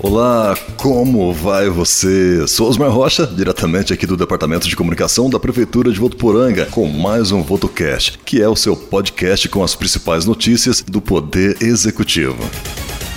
Olá, como vai você? Sou Osmar Rocha, diretamente aqui do Departamento de Comunicação da Prefeitura de Votuporanga, com mais um VotoCast, que é o seu podcast com as principais notícias do Poder Executivo.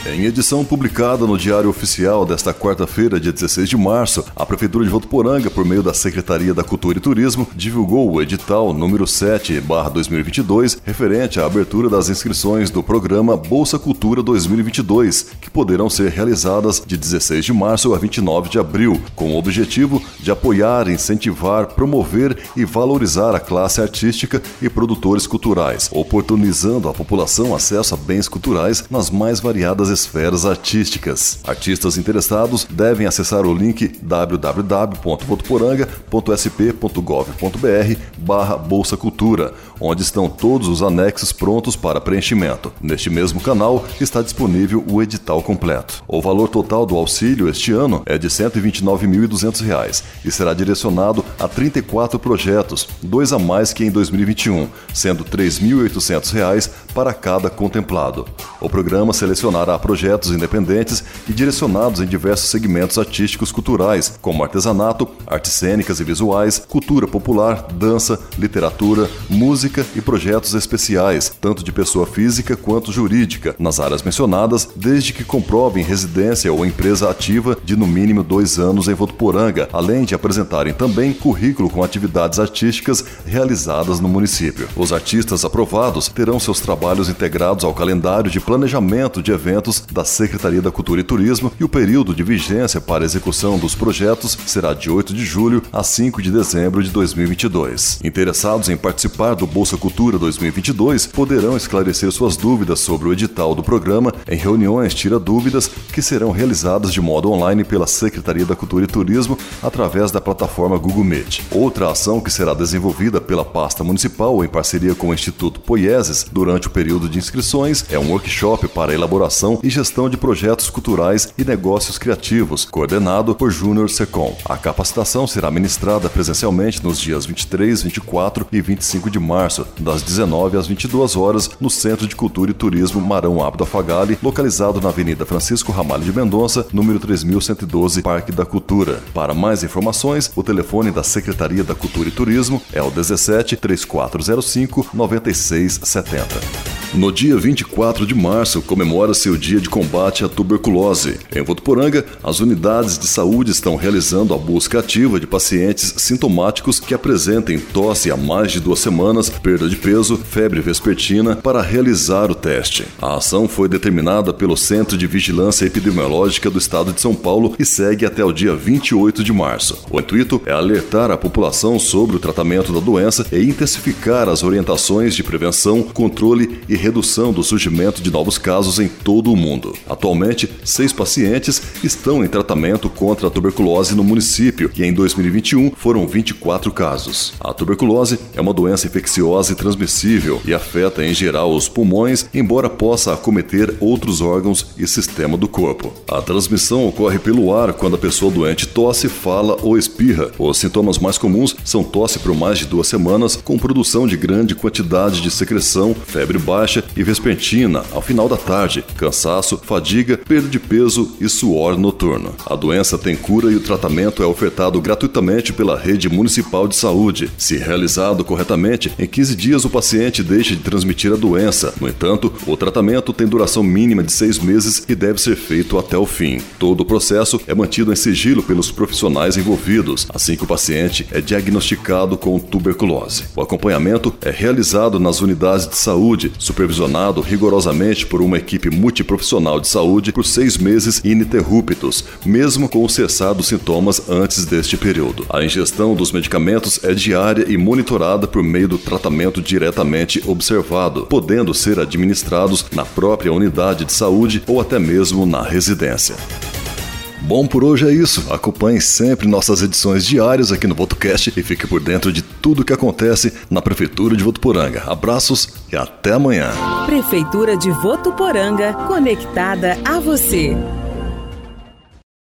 Em edição publicada no Diário Oficial desta quarta-feira, dia 16 de março, a Prefeitura de Votuporanga, por meio da Secretaria da Cultura e Turismo, divulgou o edital número 7/2022, referente à abertura das inscrições do programa Bolsa Cultura 2022, que poderão ser realizadas de 16 de março a 29 de abril, com o objetivo de apoiar, incentivar, promover e valorizar a classe artística e produtores culturais, oportunizando à população acesso a bens culturais nas mais variadas esferas artísticas. Artistas interessados devem acessar o link www.votuporanga.sp.gov.br barra Bolsa Cultura, onde estão todos os anexos prontos para preenchimento. Neste mesmo canal está disponível o edital completo. O valor total do auxílio este ano é de R$ 129.200 e será direcionado a 34 projetos, dois a mais que em 2021, sendo R$ 3.800 para cada contemplado. O programa selecionará projetos independentes e direcionados em diversos segmentos artísticos culturais, como artesanato, artes cênicas e visuais, cultura popular, dança, literatura, música e projetos especiais, tanto de pessoa física quanto jurídica, nas áreas mencionadas, desde que comprovem residência ou empresa ativa de no mínimo dois anos em Votuporanga, além de apresentarem também currículo com atividades artísticas realizadas no município. Os artistas aprovados terão seus trabalhos integrados ao calendário de planejamento de eventos da Secretaria da Cultura e Turismo e o período de vigência para execução dos projetos será de 8 de julho a 5 de dezembro de 2022. Interessados em participar do Bolsa Cultura 2022 poderão esclarecer suas dúvidas sobre o edital do programa em reuniões Tira Dúvidas que serão realizadas de modo online pela Secretaria da Cultura e Turismo através da plataforma Google Meet. Outra ação que será desenvolvida pela pasta municipal em parceria com o Instituto Poieses durante o período de inscrições é um workshop para a elaboração e Gestão de Projetos Culturais e Negócios Criativos, coordenado por Júnior Secom. A capacitação será ministrada presencialmente nos dias 23, 24 e 25 de março, das 19 às 22 horas, no Centro de Cultura e Turismo Marão Abdo Afagali, localizado na Avenida Francisco Ramalho de Mendonça, número 3112, Parque da Cultura. Para mais informações, o telefone da Secretaria da Cultura e Turismo é o 17 3405 9670. No dia 24 de março, comemora-se o Dia de Combate à Tuberculose. Em Votuporanga, as unidades de saúde estão realizando a busca ativa de pacientes sintomáticos que apresentem tosse há mais de duas semanas, perda de peso, febre vespertina, para realizar o teste. A ação foi determinada pelo Centro de Vigilância Epidemiológica do Estado de São Paulo e segue até o dia 28 de março. O intuito é alertar a população sobre o tratamento da doença e intensificar as orientações de prevenção, controle e redução do surgimento de novos casos em todo o mundo. Atualmente, seis pacientes estão em tratamento contra a tuberculose no município e em 2021 foram 24 casos. A tuberculose é uma doença infecciosa e transmissível e afeta em geral os pulmões, embora possa acometer outros órgãos e sistema do corpo. A transmissão ocorre pelo ar quando a pessoa doente tosse, fala ou espirra. Os sintomas mais comuns são tosse por mais de duas semanas, com produção de grande quantidade de secreção, febre baixa baixa e vespertina ao final da tarde, cansaço, fadiga, perda de peso e suor noturno. A doença tem cura e o tratamento é ofertado gratuitamente pela rede municipal de saúde. Se realizado corretamente, em 15 dias o paciente deixa de transmitir a doença. No entanto, o tratamento tem duração mínima de seis meses e deve ser feito até o fim. Todo o processo é mantido em sigilo pelos profissionais envolvidos, assim que o paciente é diagnosticado com tuberculose. O acompanhamento é realizado nas unidades de saúde, supervisionado rigorosamente por uma equipe multiprofissional de saúde por seis meses ininterruptos, mesmo com o cessar dos sintomas antes deste período. A ingestão dos medicamentos é diária e monitorada por meio do tratamento diretamente observado, podendo ser administrados na própria unidade de saúde ou até mesmo na residência. Bom, por hoje é isso. Acompanhe sempre nossas edições diárias aqui no VotoCast e fique por dentro de tudo que acontece na Prefeitura de Votuporanga. Abraços e até amanhã. Prefeitura de Votuporanga, conectada a você.